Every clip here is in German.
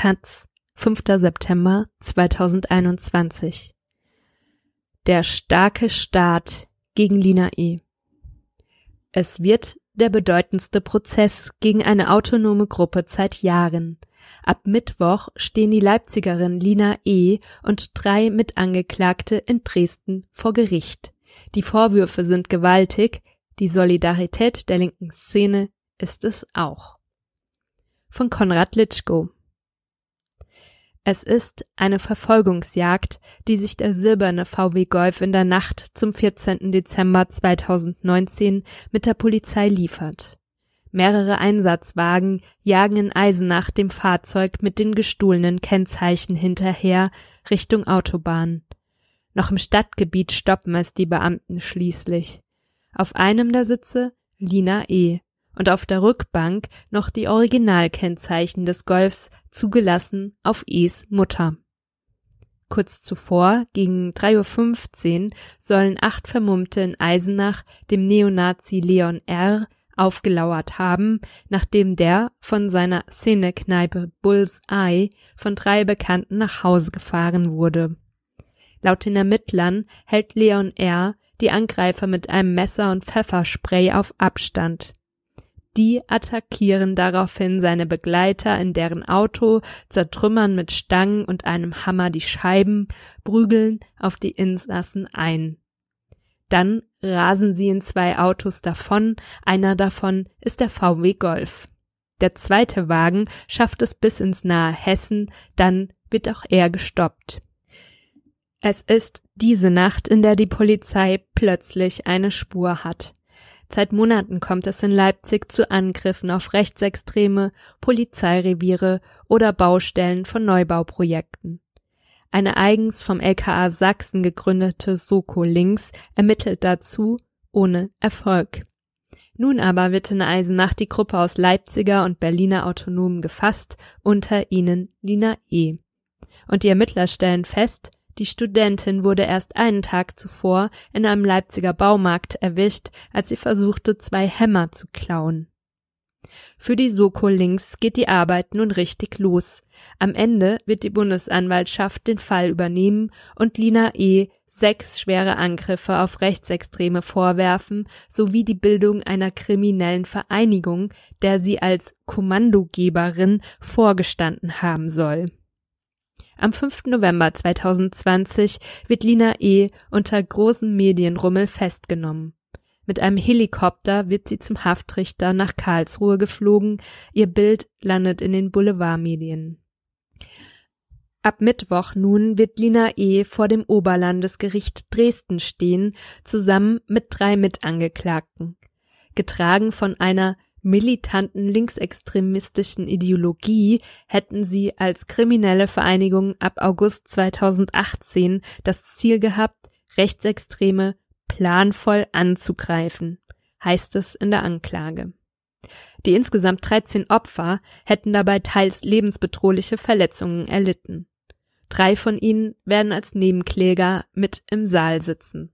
Taz, 5. September 2021 Der starke Staat gegen Lina E. Es wird der bedeutendste Prozess gegen eine autonome Gruppe seit Jahren. Ab Mittwoch stehen die Leipzigerin Lina E. und drei Mitangeklagte in Dresden vor Gericht. Die Vorwürfe sind gewaltig, die Solidarität der linken Szene ist es auch. Von Konrad Litschko es ist eine Verfolgungsjagd, die sich der silberne VW Golf in der Nacht zum 14. Dezember 2019 mit der Polizei liefert. Mehrere Einsatzwagen jagen in Eisenach dem Fahrzeug mit den gestohlenen Kennzeichen hinterher Richtung Autobahn. Noch im Stadtgebiet stoppen es die Beamten schließlich. Auf einem der Sitze Lina E. und auf der Rückbank noch die Originalkennzeichen des Golfs zugelassen auf Es Mutter. Kurz zuvor, gegen 3.15 Uhr, sollen acht Vermummte in Eisenach dem Neonazi Leon R. aufgelauert haben, nachdem der von seiner Szenekneipe Bull's Eye von drei Bekannten nach Hause gefahren wurde. Laut den Ermittlern hält Leon R. die Angreifer mit einem Messer und Pfefferspray auf Abstand. Die attackieren daraufhin seine Begleiter in deren Auto, zertrümmern mit Stangen und einem Hammer die Scheiben, prügeln auf die Insassen ein. Dann rasen sie in zwei Autos davon, einer davon ist der VW Golf. Der zweite Wagen schafft es bis ins nahe Hessen, dann wird auch er gestoppt. Es ist diese Nacht, in der die Polizei plötzlich eine Spur hat. Seit Monaten kommt es in Leipzig zu Angriffen auf Rechtsextreme, Polizeireviere oder Baustellen von Neubauprojekten. Eine eigens vom LKA Sachsen gegründete Soko Links ermittelt dazu ohne Erfolg. Nun aber wird in Eisenach die Gruppe aus Leipziger und Berliner Autonomen gefasst, unter ihnen Lina E. Und die Ermittler stellen fest, die Studentin wurde erst einen Tag zuvor in einem Leipziger Baumarkt erwischt, als sie versuchte, zwei Hämmer zu klauen. Für die Soko Links geht die Arbeit nun richtig los. Am Ende wird die Bundesanwaltschaft den Fall übernehmen und Lina E. sechs schwere Angriffe auf Rechtsextreme vorwerfen sowie die Bildung einer kriminellen Vereinigung, der sie als Kommandogeberin vorgestanden haben soll. Am 5. November 2020 wird Lina E. unter großem Medienrummel festgenommen. Mit einem Helikopter wird sie zum Haftrichter nach Karlsruhe geflogen, ihr Bild landet in den Boulevardmedien. Ab Mittwoch nun wird Lina E. vor dem Oberlandesgericht Dresden stehen, zusammen mit drei Mitangeklagten. Getragen von einer militanten linksextremistischen Ideologie hätten sie als kriminelle Vereinigung ab August 2018 das Ziel gehabt, Rechtsextreme planvoll anzugreifen, heißt es in der Anklage. Die insgesamt 13 Opfer hätten dabei teils lebensbedrohliche Verletzungen erlitten. Drei von ihnen werden als Nebenkläger mit im Saal sitzen.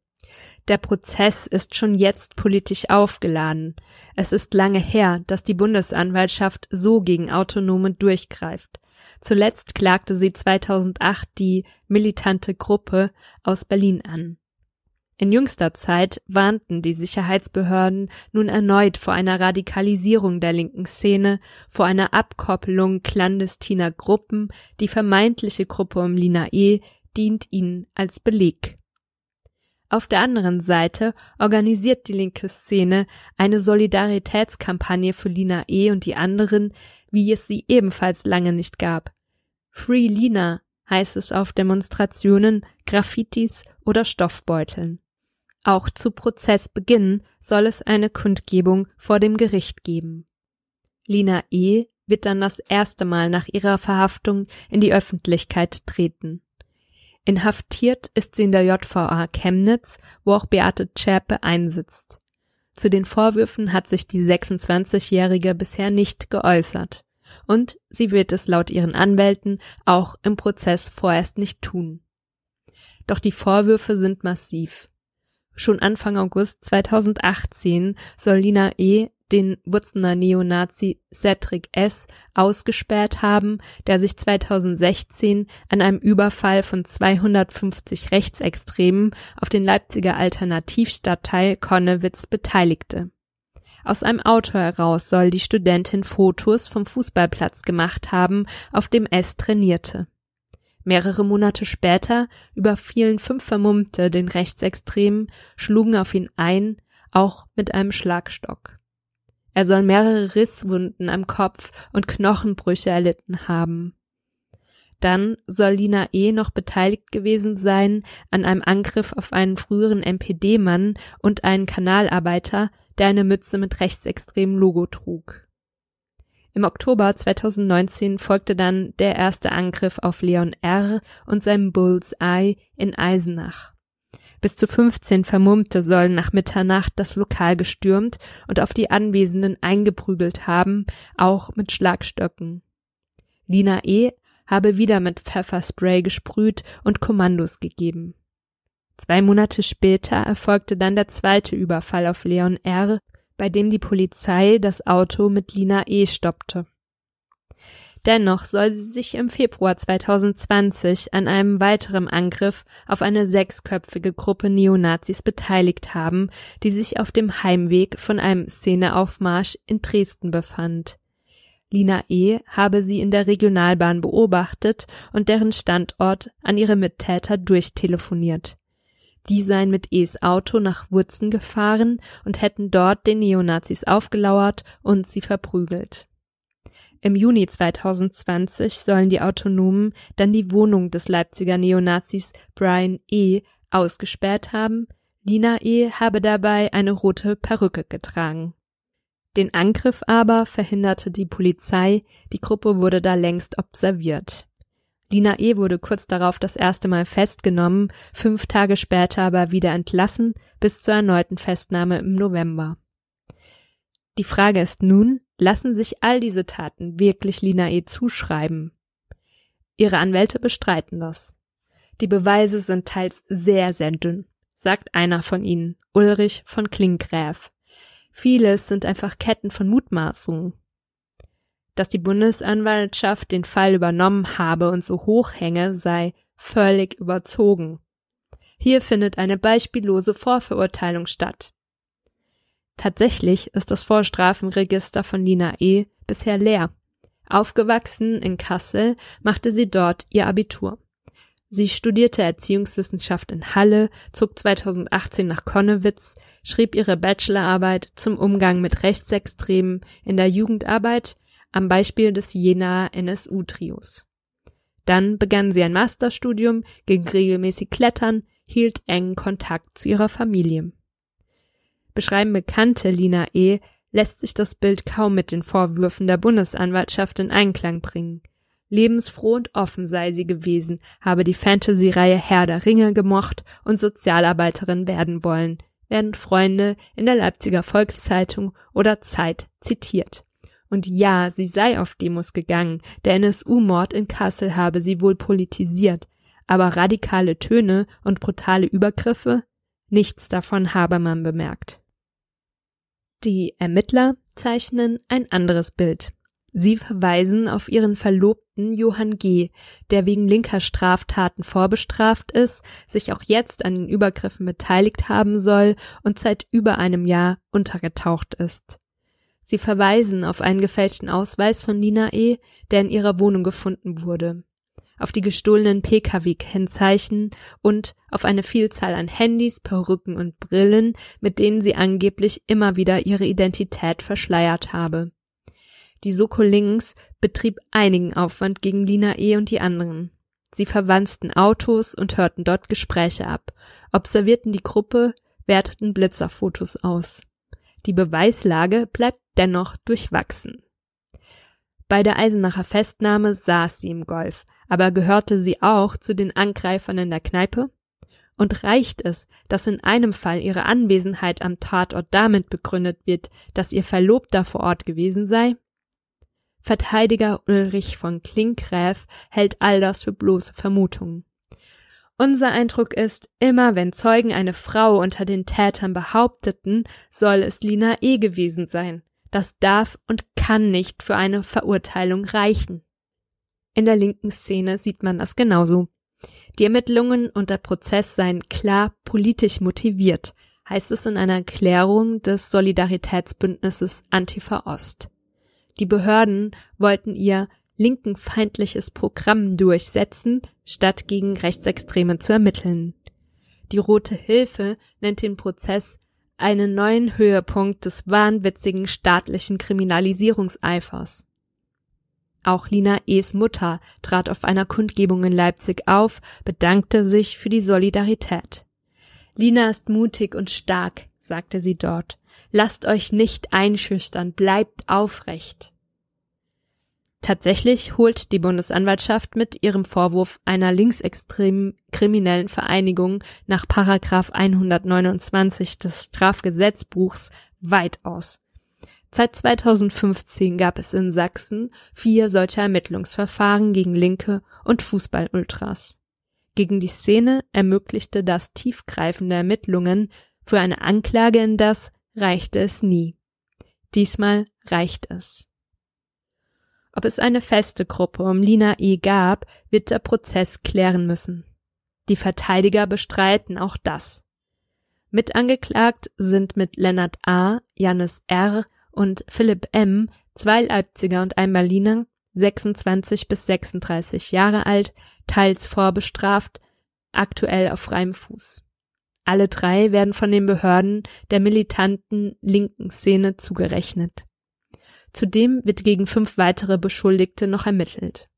Der Prozess ist schon jetzt politisch aufgeladen. Es ist lange her, dass die Bundesanwaltschaft so gegen Autonome durchgreift. Zuletzt klagte sie 2008 die militante Gruppe aus Berlin an. In jüngster Zeit warnten die Sicherheitsbehörden nun erneut vor einer Radikalisierung der linken Szene, vor einer Abkoppelung clandestiner Gruppen, die vermeintliche Gruppe um Lina E. dient ihnen als Beleg. Auf der anderen Seite organisiert die linke Szene eine Solidaritätskampagne für Lina E. und die anderen, wie es sie ebenfalls lange nicht gab. Free Lina heißt es auf Demonstrationen, Graffitis oder Stoffbeuteln. Auch zu Prozessbeginn soll es eine Kundgebung vor dem Gericht geben. Lina E. wird dann das erste Mal nach ihrer Verhaftung in die Öffentlichkeit treten. Inhaftiert ist sie in der JVA Chemnitz, wo auch Beate Zschäpe einsitzt. Zu den Vorwürfen hat sich die 26-Jährige bisher nicht geäußert. Und sie wird es laut ihren Anwälten auch im Prozess vorerst nicht tun. Doch die Vorwürfe sind massiv. Schon Anfang August 2018 soll Lina E. den Wutzener Neonazi Cedric S. ausgesperrt haben, der sich 2016 an einem Überfall von 250 Rechtsextremen auf den Leipziger Alternativstadtteil Konnewitz beteiligte. Aus einem Auto heraus soll die Studentin Fotos vom Fußballplatz gemacht haben, auf dem S trainierte. Mehrere Monate später überfielen fünf Vermummte den Rechtsextremen, schlugen auf ihn ein, auch mit einem Schlagstock. Er soll mehrere Risswunden am Kopf und Knochenbrüche erlitten haben. Dann soll Lina E. noch beteiligt gewesen sein an einem Angriff auf einen früheren NPD-Mann und einen Kanalarbeiter, der eine Mütze mit rechtsextremem Logo trug. Im Oktober 2019 folgte dann der erste Angriff auf Leon R. und seinem Bullseye in Eisenach. Bis zu 15 Vermummte sollen nach Mitternacht das Lokal gestürmt und auf die Anwesenden eingeprügelt haben, auch mit Schlagstöcken. Lina E. habe wieder mit Pfefferspray gesprüht und Kommandos gegeben. Zwei Monate später erfolgte dann der zweite Überfall auf Leon R., bei dem die Polizei das Auto mit Lina E. stoppte. Dennoch soll sie sich im Februar 2020 an einem weiteren Angriff auf eine sechsköpfige Gruppe Neonazis beteiligt haben, die sich auf dem Heimweg von einem Szeneaufmarsch in Dresden befand. Lina E. habe sie in der Regionalbahn beobachtet und deren Standort an ihre Mittäter durchtelefoniert. Die seien mit Es Auto nach Wurzen gefahren und hätten dort den Neonazis aufgelauert und sie verprügelt. Im Juni 2020 sollen die Autonomen dann die Wohnung des Leipziger Neonazis Brian E. ausgesperrt haben. Lina E. habe dabei eine rote Perücke getragen. Den Angriff aber verhinderte die Polizei, die Gruppe wurde da längst observiert. Lina E. wurde kurz darauf das erste Mal festgenommen, fünf Tage später aber wieder entlassen, bis zur erneuten Festnahme im November. Die Frage ist nun, lassen sich all diese Taten wirklich Lina E. zuschreiben? Ihre Anwälte bestreiten das. Die Beweise sind teils sehr, sehr dünn, sagt einer von ihnen, Ulrich von Klinkgräf. Vieles sind einfach Ketten von Mutmaßungen. Dass die Bundesanwaltschaft den Fall übernommen habe und so hoch hänge, sei völlig überzogen. Hier findet eine beispiellose Vorverurteilung statt. Tatsächlich ist das Vorstrafenregister von Lina E. bisher leer. Aufgewachsen in Kassel machte sie dort ihr Abitur. Sie studierte Erziehungswissenschaft in Halle, zog 2018 nach Konnewitz, schrieb ihre Bachelorarbeit zum Umgang mit Rechtsextremen in der Jugendarbeit am Beispiel des Jenaer NSU-Trios. Dann begann sie ein Masterstudium, ging regelmäßig klettern, hielt engen Kontakt zu ihrer Familie beschreiben Bekannte Lina E., lässt sich das Bild kaum mit den Vorwürfen der Bundesanwaltschaft in Einklang bringen. Lebensfroh und offen sei sie gewesen, habe die Fantasy-Reihe Herr der Ringe gemocht und Sozialarbeiterin werden wollen, werden Freunde in der Leipziger Volkszeitung oder Zeit zitiert. Und ja, sie sei auf Demos gegangen, der NSU-Mord in Kassel habe sie wohl politisiert, aber radikale Töne und brutale Übergriffe? Nichts davon habe man bemerkt. Die Ermittler zeichnen ein anderes Bild. Sie verweisen auf ihren Verlobten Johann G., der wegen linker Straftaten vorbestraft ist, sich auch jetzt an den Übergriffen beteiligt haben soll und seit über einem Jahr untergetaucht ist. Sie verweisen auf einen gefälschten Ausweis von Nina E., der in ihrer Wohnung gefunden wurde auf die gestohlenen Pkw-Kennzeichen und auf eine Vielzahl an Handys, Perücken und Brillen, mit denen sie angeblich immer wieder ihre Identität verschleiert habe. Die Soko Links betrieb einigen Aufwand gegen Lina E. und die anderen. Sie verwanzten Autos und hörten dort Gespräche ab, observierten die Gruppe, werteten Blitzerfotos aus. Die Beweislage bleibt dennoch durchwachsen. Bei der Eisenacher Festnahme saß sie im Golf, aber gehörte sie auch zu den Angreifern in der Kneipe? Und reicht es, dass in einem Fall ihre Anwesenheit am Tatort damit begründet wird, dass ihr Verlobter vor Ort gewesen sei? Verteidiger Ulrich von Klinkgräf hält all das für bloße Vermutungen. Unser Eindruck ist, immer wenn Zeugen eine Frau unter den Tätern behaupteten, soll es Lina E gewesen sein. das darf und kann nicht für eine Verurteilung reichen. In der linken Szene sieht man das genauso. Die Ermittlungen und der Prozess seien klar politisch motiviert, heißt es in einer Erklärung des Solidaritätsbündnisses Antifa Ost. Die Behörden wollten ihr linkenfeindliches Programm durchsetzen, statt gegen Rechtsextreme zu ermitteln. Die Rote Hilfe nennt den Prozess einen neuen Höhepunkt des wahnwitzigen staatlichen Kriminalisierungseifers. Auch Lina E.s Mutter trat auf einer Kundgebung in Leipzig auf, bedankte sich für die Solidarität. Lina ist mutig und stark, sagte sie dort. Lasst euch nicht einschüchtern, bleibt aufrecht. Tatsächlich holt die Bundesanwaltschaft mit ihrem Vorwurf einer linksextremen kriminellen Vereinigung nach Paragraph 129 des Strafgesetzbuchs weit aus. Seit 2015 gab es in Sachsen vier solcher Ermittlungsverfahren gegen Linke und Fußballultras. Gegen die Szene ermöglichte das tiefgreifende Ermittlungen, für eine Anklage in das reichte es nie. Diesmal reicht es. Ob es eine feste Gruppe um Lina E. gab, wird der Prozess klären müssen. Die Verteidiger bestreiten auch das. Mitangeklagt sind mit Lennart A., Jannis R. und Philipp M. zwei Leipziger und ein Berliner, 26 bis 36 Jahre alt, teils vorbestraft, aktuell auf freiem Fuß. Alle drei werden von den Behörden der militanten linken Szene zugerechnet. Zudem wird gegen fünf weitere Beschuldigte noch ermittelt.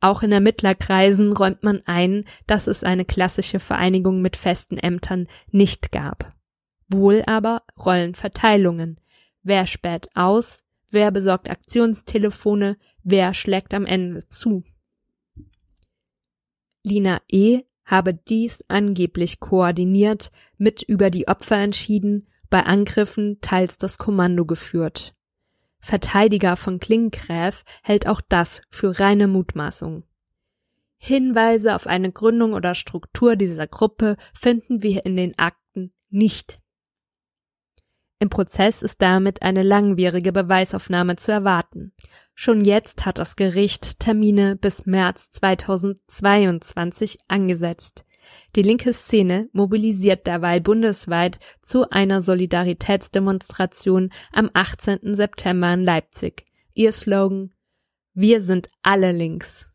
Auch in Ermittlerkreisen räumt man ein, dass es eine klassische Vereinigung mit festen Ämtern nicht gab. Wohl aber Rollenverteilungen. Wer späht aus? Wer besorgt Aktionstelefone? Wer schlägt am Ende zu? Lina E. habe dies angeblich koordiniert, mit über die Opfer entschieden, bei Angriffen teils das Kommando geführt. Verteidiger von Klinggräf hält auch das für reine Mutmaßung. Hinweise auf eine Gründung oder Struktur dieser Gruppe finden wir in den Akten nicht. Im Prozess ist damit eine langwierige Beweisaufnahme zu erwarten. Schon jetzt hat das Gericht Termine bis März 2022 angesetzt. Die linke Szene mobilisiert derweil bundesweit zu einer Solidaritätsdemonstration am 18. September in Leipzig. Ihr Slogan Wir sind alle links.